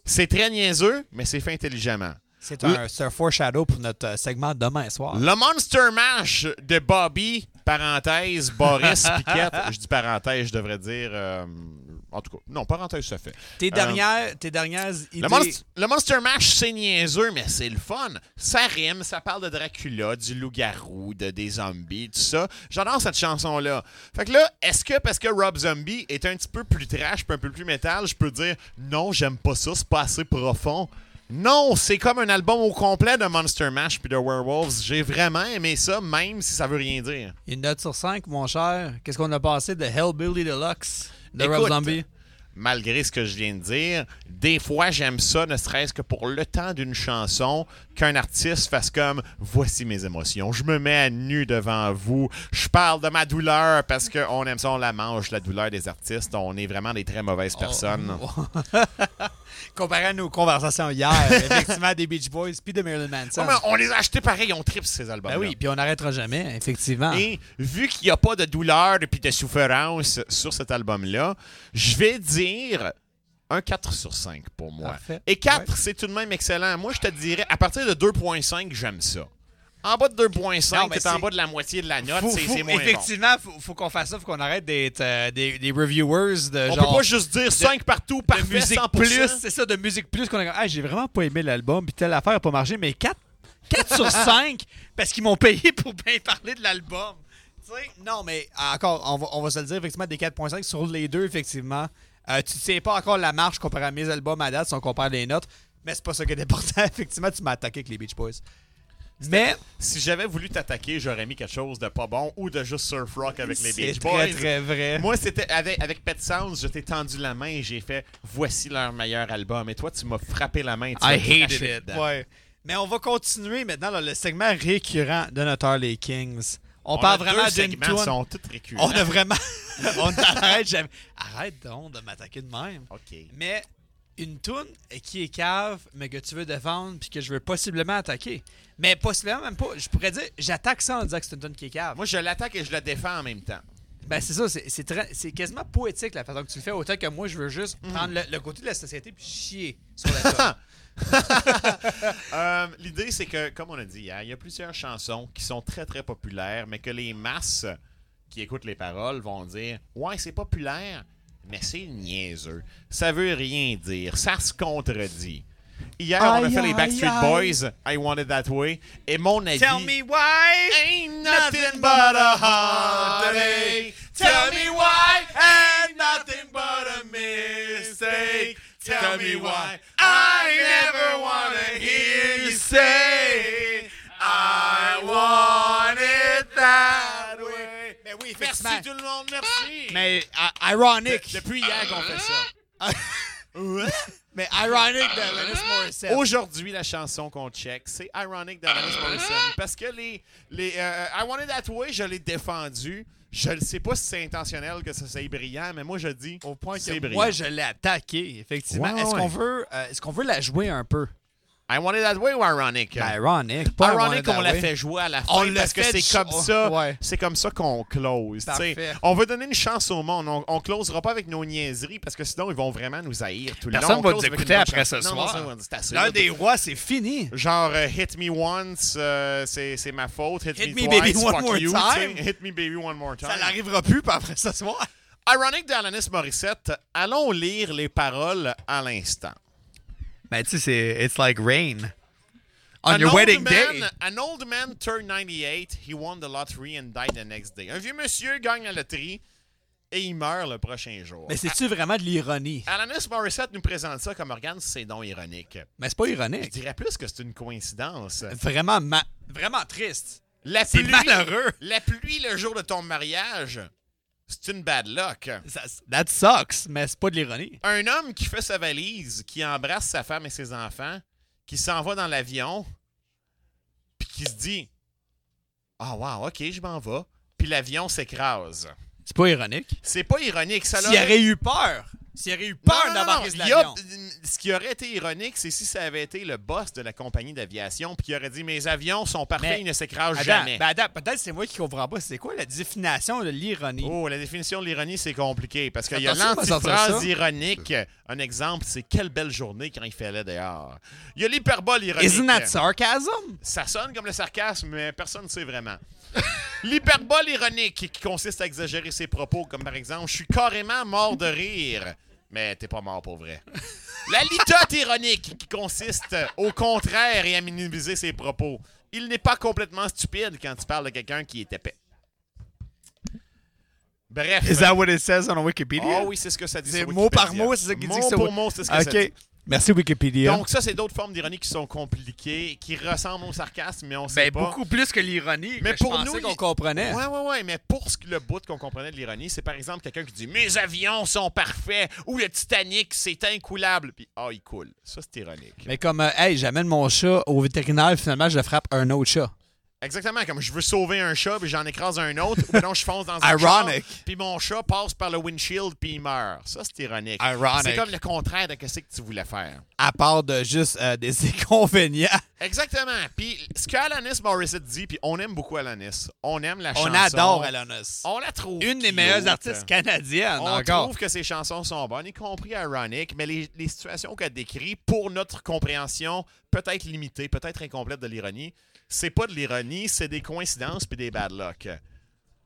C'est très niaiseux, mais c'est fait intelligemment. C'est un, c'est un foreshadow pour notre euh, segment demain soir. Le Monster Mash de Bobby, parenthèse, Boris Piquette. Je dis parenthèse, je devrais dire. euh, en tout cas, non, parenthèse, ça fait. Tes dernières, tes dernières idées. Le, Monst- le Monster Mash, c'est niaiseux, mais c'est le fun. Ça rime, ça parle de Dracula, du loup-garou, de, des zombies, tout ça. J'adore cette chanson-là. Fait que là, est-ce que parce que Rob Zombie est un petit peu plus trash, puis un peu plus métal, je peux dire non, j'aime pas ça, c'est pas assez profond? Non, c'est comme un album au complet de Monster Mash puis de Werewolves. J'ai vraiment aimé ça, même si ça veut rien dire. Une note sur 5, mon cher. Qu'est-ce qu'on a passé de Hellbilly Deluxe? De Rob Écoute, Zombie? malgré ce que je viens de dire, des fois j'aime ça, ne serait-ce que pour le temps d'une chanson, qu'un artiste fasse comme voici mes émotions. Je me mets à nu devant vous. Je parle de ma douleur parce qu'on aime ça, on la mange, la douleur des artistes. On est vraiment des très mauvaises Oh. personnes. Comparé à nos conversations hier, effectivement, des Beach Boys puis de Marilyn Manson. Oh, on les a achetés pareil, on tripe ces albums. ben oui, puis on n'arrêtera jamais, effectivement. Et vu qu'il n'y a pas de douleur et de souffrance sur cet album-là, je vais dire un 4 sur 5 pour moi. Parfait. Et 4, Ouais. c'est tout de même excellent. Moi, je te dirais, à partir de 2.5, j'aime ça. En bas de 2.5, Non, mais t'es en bas de la moitié de la note, c'est moins bon. effectivement, faut, faut qu'on fasse ça, faut qu'on arrête d'être euh, des, des reviewers de On genre... peut pas juste dire 5 partout, de parfait, musique 100%. plus, c'est ça, de musique plus qu'on a ah, j'ai vraiment pas aimé l'album, puis telle affaire a pas marché, mais 4, 4 sur 5 parce qu'ils m'ont payé pour bien parler de l'album. Tu sais, non, mais encore, on va, on va se le dire, effectivement, des 4.5 sur les deux, effectivement. Euh, tu sais pas encore la marche comparé à mes albums à date si on compare les notes, mais c'est pas ça qui est important. effectivement, tu m'as attaqué avec les Beach Boys. Mais Si j'avais voulu t'attaquer, j'aurais mis quelque chose de pas bon ou de juste surf rock avec les c'est Beach très, Boys. très vrai. Moi, c'était avec, avec Pet Sounds, je t'ai tendu la main et j'ai fait voici leur meilleur album. Et toi, tu m'as frappé la main. et tu I hated it. Ouais. Mais on va continuer maintenant là, le segment récurrent de notre Harley Kings. On, On parle vraiment d'une toune. sont tous récurrents. On a vraiment. on arrête jamais. Arrête donc de m'attaquer de même. OK. Mais une toune qui est cave, mais que tu veux défendre puis que je veux possiblement attaquer. Mais possiblement même pas. Je pourrais dire, j'attaque ça en disant que c'est une toune qui est cave. Moi, je l'attaque et je la défends en même temps. Ben c'est ça, c'est- c'est très- c'est quasiment poétique la façon que tu le fais, autant que moi je veux juste Mm. prendre le, le côté de la société puis chier sur la toune. Euh, L'idée, c'est que, comme on a dit hier, il y a plusieurs chansons qui sont très, très populaires, mais que les masses qui écoutent les paroles vont dire Ouais, c'est populaire, mais c'est niaiseux. Ça veut rien dire. Ça se contredit. Hier, on a Aïe, fait les Backstreet aïe. Boys, I Want It That Way, et mon avis. Tell me why! Ain't nothing but a holiday. Tell me why ain't nothing but a mistake. Tell me why I never wanna hear you say I want it that way. Mais oui, Merci tout le monde, merci. Mais i- ironic. depuis hier qu'on fait ça. Mais ironic de Lennis Morissette. Aujourd'hui, la chanson qu'on check, c'est Ironic d'Alanis Morissette. Parce que les, les euh, I Want It That Way, je l'ai défendu. Je ne sais pas si c'est intentionnel que ça soit brillant, mais moi je dis Au point c'est que brillant. moi je l'ai attaqué, effectivement. Ouais, Est-ce ouais. qu'on veut, euh, est-ce qu'on veut la jouer un peu? I Want It That Way ou Ironic? Ben, ironic. Pas Ironic, on l'a Way. fait jouer à la fin On parce que c'est comme ça. ouais. C'est comme ça qu'on close. On veut donner une chance au monde. On, on closera pas avec nos niaiseries parce que sinon ils vont vraiment nous haïr tout le long. Personne On va nous écouter après ce Non, soir. L'un des rois, c'est fini. Genre euh, Hit Me Once, euh, c'est ma faute. Hit, Hit me, me, twice, baby, one more you, time. Hit me baby one more time. Ça n'arrivera plus après ce soir. Ironic d'Alanis Morissette. Allons lire les paroles à l'instant. Ben, tu sais, c'est It's like rain. On An your wedding man, day. An old man turned 98. He won the lottery and died the next day. Un vieux monsieur gagne la loterie et il meurt le prochain jour. Mais c'est-tu vraiment de l'ironie? Alanis Morissette nous présente ça comme organe, c'est non ironique. Mais c'est pas Je ironique. dirais plus que c'est une coïncidence. Vraiment, ma- vraiment triste. La C'est pluie, malheureux. La pluie le jour de ton mariage, c'est une bad luck. Ça- that sucks, mais c'est pas de l'ironie. Un homme qui fait sa valise, qui embrasse sa femme et ses enfants, qui s'en va dans l'avion, puis qui se dit Ah, wow, ok, je m'en vais. Puis l'avion s'écrase. C'est pas ironique. C'est pas ironique, ça S'il aurait eu peur, s'il aurait eu peur d'embarquer sur l'avion. Ce qui aurait été ironique, c'est si ça avait été le boss de la compagnie d'aviation, puis qui aurait dit Mes avions sont parfaits, Mais- ils ne s'écrasent jamais. ben peut-être c'est moi qui comprends pas. C'est quoi la définition de l'ironie? Oh, la définition de l'ironie, c'est compliqué parce qu'il y a l'antiphrase ironique. Un exemple, c'est quelle belle journée quand il fallait dehors. Il y a l'hyperbole ironique. Isn't that sarcasm? Ça sonne comme le sarcasme, mais personne ne sait vraiment. L'hyperbole ironique qui consiste à exagérer ses propos, comme par exemple, je suis carrément mort de rire. Mais t'es pas mort pour vrai. La litote ironique qui consiste au contraire et à minimiser ses propos. Il n'est pas complètement stupide quand tu parles de quelqu'un qui est épais. Bref. Is that what it says on Wikipedia? Oh oui, c'est ce que ça dit C'est mot par mot, c'est ça qu'il dit Mot pour mot, c'est ce que ça dit. Merci Wikipédia. Donc ça, c'est d'autres formes d'ironie qui sont compliquées, qui ressemblent au sarcasme, mais on sait ben, pas. beaucoup plus que l'ironie. Mais que pour je nous, qu'on il- comprenait. Ouais, ouais, ouais, mais pour ce que le bout qu'on comprenait de l'ironie, c'est par exemple quelqu'un qui dit Mes avions sont parfaits ou le Titanic, c'est incoulable. Puis, ah, il coule. Ça, c'est ironique. Mais comme, euh, hey, j'amène mon chat au vétérinaire, finalement, je le frappe un autre chat. Exactement, comme je veux sauver un chat, puis j'en écrase un autre, ou non, je fonce dans un Ironic. char, puis mon chat passe par le windshield, puis il meurt. Ça, c'est ironique. Ironic. C'est comme le contraire de ce que tu voulais faire. À part de juste euh, des inconvénients. Exactement. Puis ce qu'Alanis Morissette dit, puis on aime beaucoup Alanis. On aime la chanson. On adore Alanis. On la trouve. Une des meilleures artistes canadiennes, On encore. trouve que ses chansons sont bonnes, y compris Ironic, mais les, les situations qu'elle décrit, pour notre compréhension peut-être limitée, peut-être incomplète de l'ironie, c'est pas de l'ironie, c'est des coïncidences puis des bad luck.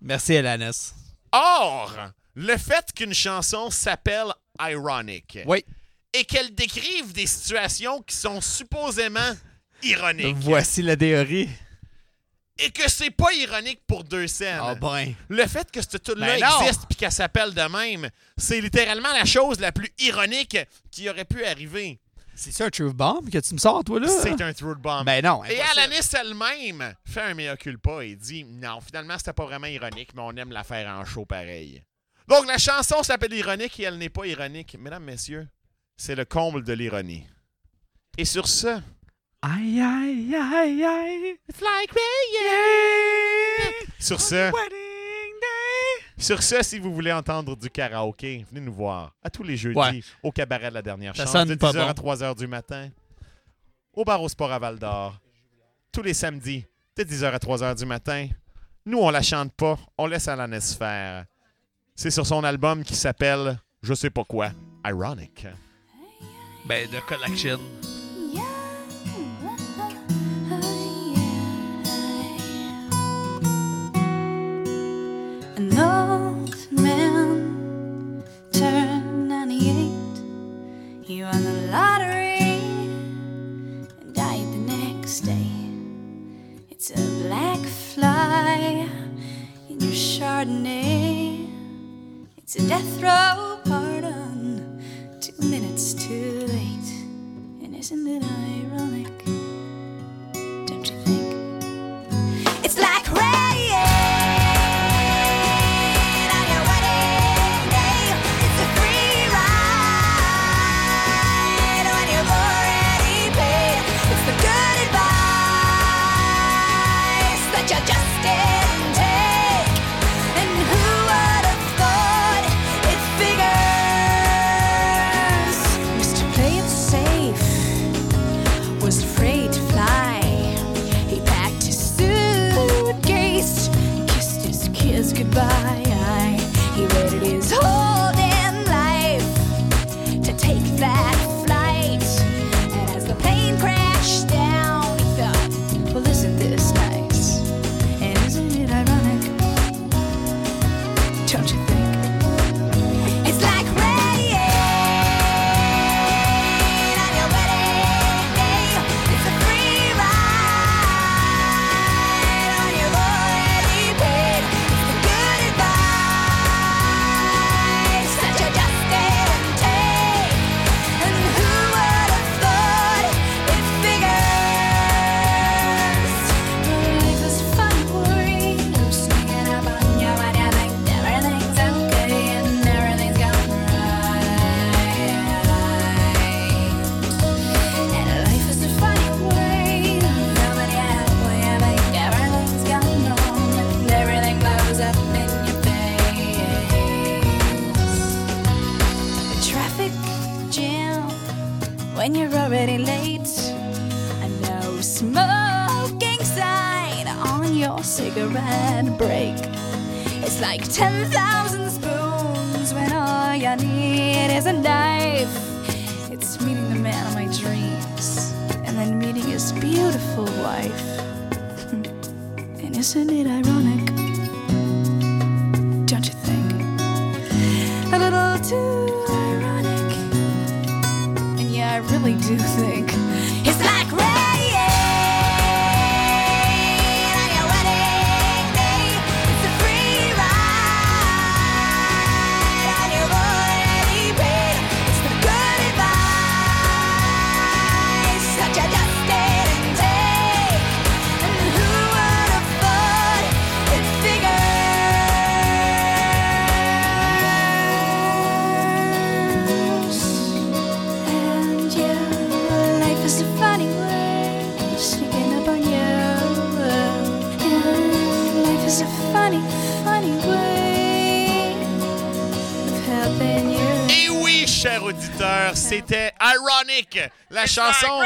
Merci, Alanis. Or, le fait qu'une chanson s'appelle Ironic Oui. et qu'elle décrive des situations qui sont supposément ironiques Voici la théorie. et que c'est pas ironique pour deux scènes. Ah ben. Le fait que cette tune-là Ben non. existe puis qu'elle s'appelle de même, c'est littéralement la chose la plus ironique qui aurait pu arriver. C'est ça un truth bomb que tu me sors, toi, là? C'est un truth bomb. Ben non. et. Alanis elle-même fait un mea culpa et dit non, finalement, c'était pas vraiment ironique, mais on aime la faire en show pareil. Donc la chanson s'appelle ironique et elle n'est pas ironique. Mesdames, messieurs, c'est le comble de l'ironie. Et sur ce, Aïe, aïe, aïe, aïe. It's like Yeah. sur ce. Sur ce, si vous voulez entendre du karaoké, venez nous voir à tous les jeudis Ouais. au cabaret de la dernière Ça chance sonne de pas 10h à bon. 3h du matin, au bar au sport à Val d'Or, tous les samedis de 10h à 3h du matin. Nous, on la chante pas, on laisse à l'anesphère. C'est sur son album qui s'appelle je sais pas quoi, Ironic. Ben, de collection. He won the lottery and died the next day. It's a black fly in your Chardonnay. It's a death row pardon, two minutes too late. And isn't it ironic? Cher auditeur, c'était Ironic, la chanson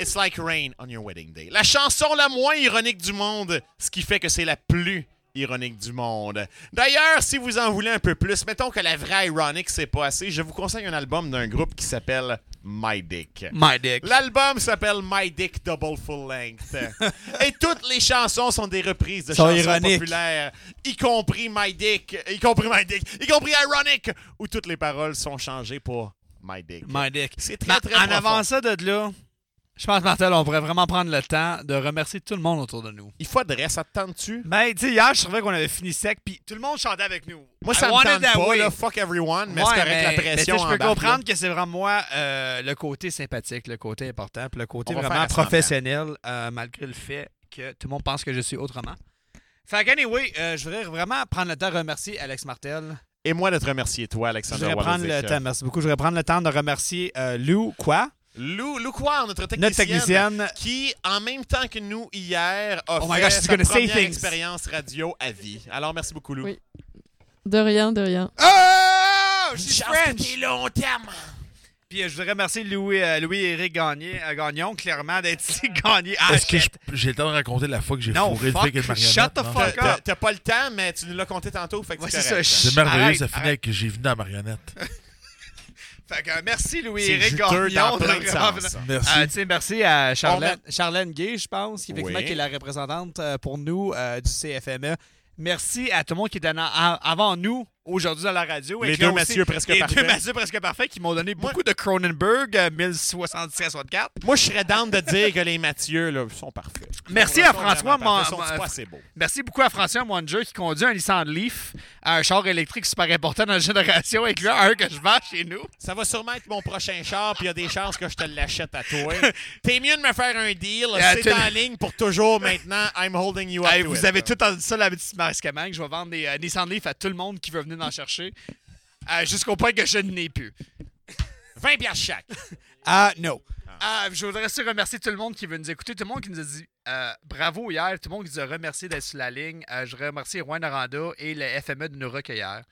It's Like Rain on Your Wedding Day. La chanson la moins ironique du monde, ce qui fait que c'est la plus ironique du monde. D'ailleurs, si vous en voulez un peu plus, mettons que la vraie Ironic, c'est pas assez, je vous conseille un album d'un groupe qui s'appelle My Dick. My dick. L'album s'appelle My Dick Double Full Length. Et toutes les chansons sont des reprises de chansons populaires, y compris My Dick, y compris My Dick, y compris Ironic, où toutes les paroles sont changées pour My Dick. My dick. C'est très, très en profond. avant ça de là, je pense, Martel, on pourrait vraiment prendre le temps de remercier tout le monde autour de nous. Il faudrait, ça te tente-tu? Ben, tu sais, hier, je trouvais qu'on avait fini sec, puis tout le monde chantait avec nous. Moi, I ça me wanted tente that pas, way. là, fuck everyone, mais Ouais, c'est correct, mais- la mais pression Je peux comprendre là. que c'est vraiment moi euh, le côté sympathique, le côté important, puis le côté vraiment professionnel, euh, malgré le fait que tout le monde pense que je suis autrement. Fait que, anyway, euh, je voudrais vraiment prendre le temps de remercier Alex Martel. Et moi de te remercier, toi, Je Alexandre voudrais prendre le temps, merci beaucoup. Je voudrais prendre le temps de remercier euh, Lou Quoi, Lou, Lou Couard, notre technicienne, Notre technicienne. qui, en même temps que nous hier, a Oh my fait gosh, she's sa gonna say première expérience radio à vie. Alors, merci beaucoup, Lou. Oui. De rien, de rien. Oh! Chance que French! long terme. Puis euh, je voudrais remercier Louis, euh, Louis-Éric Gagné, euh, Gagnon, clairement, d'être ici gagné. Ah, Est-ce que je- j'ai le temps de raconter la fois que j'ai fourré le fuck, flic avec une marionnette? shut the fuck T'as- up. T'as pas le temps, mais tu nous l'as compté tantôt, fait que Ouais, c'est merveilleux, Arrête, ça finit arrête. avec que j'ai vu dans la marionnette. Fait que, euh, merci Louis-Éric Gagnon. Merci. Euh, sais, merci à Charlène, Charlène Gay, je pense, qui, effectivement, Oui. qui est la représentante euh, pour nous euh, du CFME. Merci à tout le monde qui était avant nous aujourd'hui dans la radio. Les deux Mathieu presque Les parfaits. deux Mathieu presque parfaits qui m'ont donné beaucoup de Cronenberg, euh, 1073-64. Moi, je serais down de dire que les Mathieu là, sont parfaits. Merci à François Mon- pas assez beaux. Merci beaucoup à François Monger qui conduit un Nissan Leaf, un char électrique super important dans la génération, incluant un que je vends chez nous. Ça va sûrement être mon prochain char, puis il y a des chances que je te l'achète à toi. T'es mieux de me faire un deal. Euh, C'est en ligne pour toujours maintenant. I'm holding you up Hey, vous it. avez tout entendu ça, la petite Mariscaman, que je vais vendre des euh, Nissan Leaf à tout le monde qui veut venir en chercher, euh, jusqu'au point que je n'ai plus. 20 piastres chaque. Ah, non. Ah, je voudrais aussi remercier tout le monde qui veut nous écouter, tout le monde qui nous a dit euh, bravo hier, tout le monde qui nous a remercié d'être sur la ligne. Euh, je remercie Rouen Aranda et le FME de nous recueillir.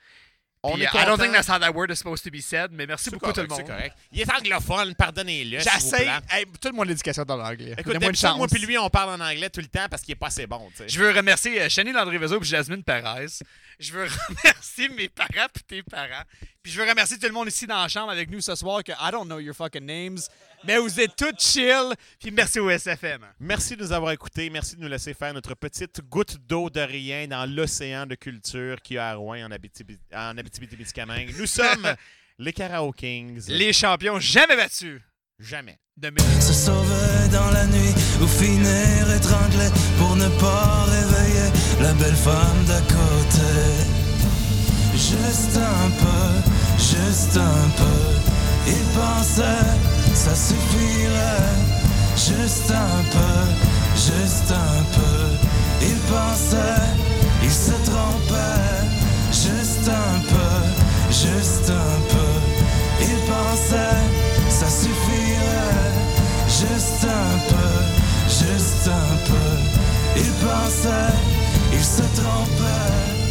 On Puis, est euh, I don't think that's how that word is supposed to be said, mais merci beaucoup correct, tout le c'est monde. correct. Il est anglophone, pardonnez-le. J'essaie. plaît. Hey, toute mon éducation dans l'anglais. Écoute, une moi puis lui, on parle en anglais tout le temps parce qu'il est pas assez bon. Je veux remercier euh, Shani Landry-Vezo et Jasmine Perez. Je veux remercier mes parents et tes parents. Puis je veux remercier tout le monde ici dans la chambre avec nous ce soir que I don't know your fucking names, mais vous êtes tous chill. Puis merci au SFM. Merci de nous avoir écoutés. Merci de nous laisser faire notre petite goutte d'eau de rien dans l'océan de culture qu'il y a à Rouen en Abitibi- en Abitibi-Témiscamingue. Nous sommes les Karaoke Kings. Les champions jamais battus Jamais. de Se sauver dans la nuit ou finir étranglé pour ne pas réveiller la belle femme d'à côté. Juste un peu, juste un peu. Il pensait, ça suffirait. Juste un peu, juste un peu. Il pensait, il se trompait. Juste un peu, juste un peu. Il pensait, ça suffirait. Juste un peu, juste un peu. Il pensait, il se trompait.